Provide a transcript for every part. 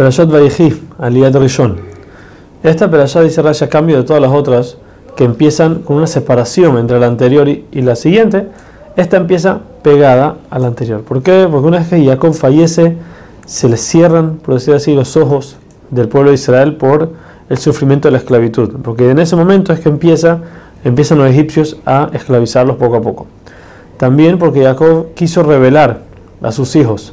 Perashat Vayehi, Aliyat Rishon. Esta Perashat dice Rashi a cambio de todas las otras que empiezan con una separación entre la anterior y, la siguiente, esta empieza pegada a la anterior. ¿Por qué? Porque una vez que Jacob fallece, se le cierran, por decir así, los ojos del pueblo de Israel por el sufrimiento de la esclavitud. Porque en ese momento es que empieza, empiezan los egipcios a esclavizarlos poco a poco. También porque Jacob quiso revelar a sus hijos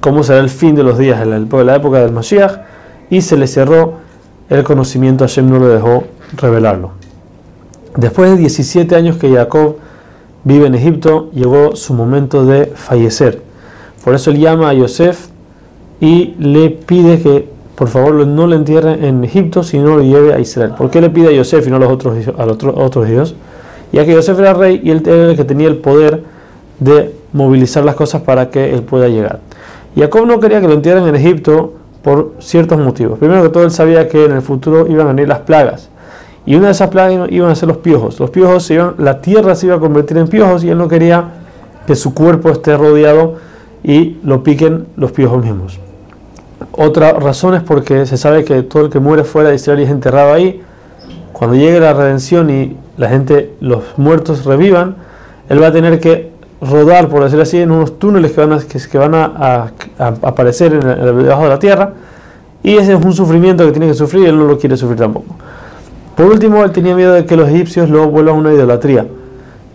cómo será el fin de los días en la época del Mashiach y se le cerró el conocimiento, Hashem no lo dejó revelarlo. Después de 17 años que Jacob vive en Egipto, llegó su momento de fallecer. Por eso él llama a Yosef y le pide que por favor no lo entierre en Egipto, sino lo lleve a Israel. ¿Por qué le pide a Yosef y no a los otros, a los otros hijos? Ya que Yosef era rey y él era el que tenía el poder de movilizar las cosas para que él pueda llegar. Jacob no quería que lo entierren en Egipto por ciertos motivos. Primero que todo, él sabía que en el futuro iban a venir las plagas. Y una de esas plagas iban a ser los piojos. Los piojos iban, la tierra se iba a convertir en piojos y él no quería que su cuerpo esté rodeado y lo piquen los piojos mismos. Otra razón es porque se sabe que todo el que muere fuera de Israel es enterrado ahí, cuando llegue la redención y la gente, los muertos revivan, él va a tener que rodar, por decirlo así, en unos túneles que, van a, aparecer en debajo de la tierra. Y ese es un sufrimiento que tiene que sufrir y él no lo quiere sufrir tampoco. Por último, él tenía miedo de que los egipcios luego vuelvan una idolatría,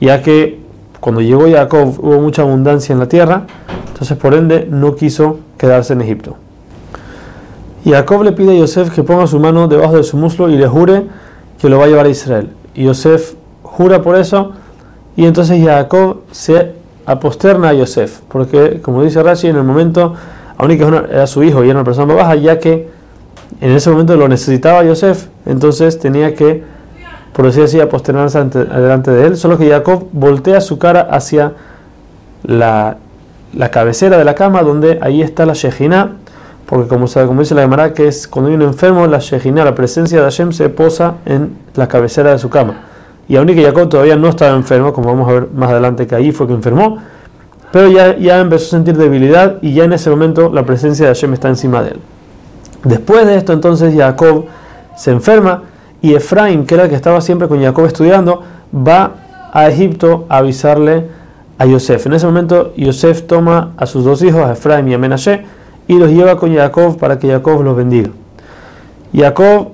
ya que cuando llegó Jacob hubo mucha abundancia en la tierra, entonces por ende no quiso quedarse en Egipto. Jacob le pide a Yosef que ponga su mano debajo de su muslo y le jure que lo va a llevar a Israel. Y Yosef jura por eso y entonces Jacob se aposterna a Yosef, porque como dice Rashi, en el momento, aún que era su hijo y era una persona baja, ya que en ese momento lo necesitaba Yosef, entonces tenía que, por decir así, aposternarse delante de él, solo que Jacob voltea su cara hacia la, cabecera de la cama, donde ahí está la Shejina, porque como, como dice la Gemara, que es cuando hay un enfermo, la Shejina, la presencia de Hashem, se posa en la cabecera de su cama. Y aún que Jacob todavía no estaba enfermo, como vamos a ver más adelante que ahí fue que enfermó, pero ya, ya empezó a sentir debilidad y ya en ese momento la presencia de Hashem está encima de él. Después de esto entonces Jacob se enferma y Efraín, que era el que estaba siempre con Jacob estudiando, va a Egipto a avisarle a Yosef. En ese momento Yosef toma a sus dos hijos, a Efraín y a Menashe, y los lleva con Jacob para que Jacob los bendiga. Jacob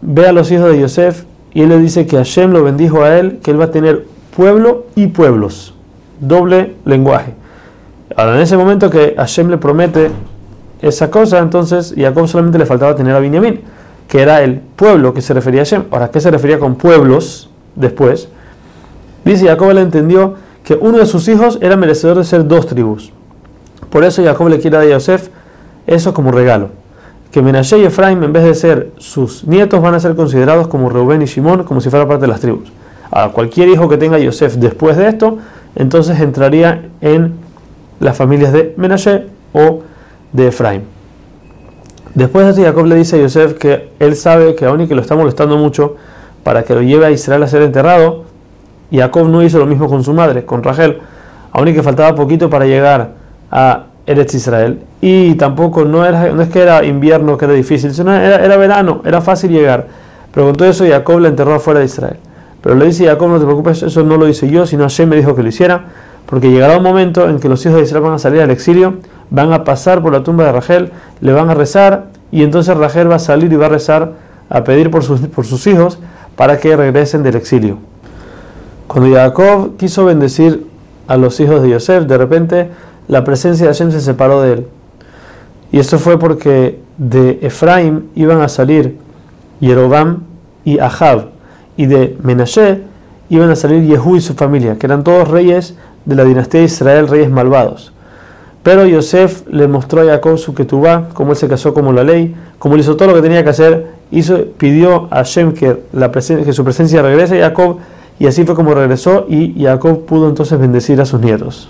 ve a los hijos de Yosef y él le dice que Hashem lo bendijo a él, que él va a tener pueblo y pueblos. Doble lenguaje. Ahora, en ese momento que Hashem le promete esa cosa, entonces Jacob solamente le faltaba tener a Binyamin, que era el pueblo que se refería a Hashem. Ahora, ¿qué se refería con pueblos después? Dice Jacob le entendió que uno de sus hijos era merecedor de ser dos tribus. Por eso Jacob le quiere a Yosef eso como regalo que Menashe y Efraim, en vez de ser sus nietos, van a ser considerados como Reuben y Shimón, como si fuera parte de las tribus. A cualquier hijo que tenga Yosef después de esto, entonces entraría en las familias de Menashe o de Efraim. Después de esto, Jacob le dice a Yosef que él sabe que aún y que lo está molestando mucho para que lo lleve a Israel a ser enterrado, Jacob no hizo lo mismo con su madre, con Rachel, aún y que faltaba poquito para llegar a Eretz Israel. Y tampoco no, era, no es que era invierno, que era difícil, sino era, era verano, era fácil llegar. Todo eso Jacob la enterró afuera de Israel. Pero le dice Jacob, no te preocupes, eso no lo hice yo, sino Hashem me dijo que lo hiciera, porque llegará un momento en que los hijos de Israel van a salir al exilio, van a pasar por la tumba de Rachel, le van a rezar, y entonces Rachel va a salir y va a rezar, a pedir por sus, por sus hijos para que regresen del exilio. Cuando Jacob quiso bendecir a los hijos de Yosef, de repente la presencia de Hashem se separó de él. Y esto fue porque de Efraim iban a salir Yerobam y Ahab, y de Menashe iban a salir Yehú y su familia, que eran todos reyes de la dinastía de Israel, reyes malvados. Pero Yosef le mostró a Jacob su ketubá, cómo él se casó como la ley, cómo él hizo todo lo que tenía que hacer, hizo, pidió a Hashem que, la que su presencia regrese a Jacob, y así fue como regresó, y Jacob pudo entonces bendecir a sus nietos.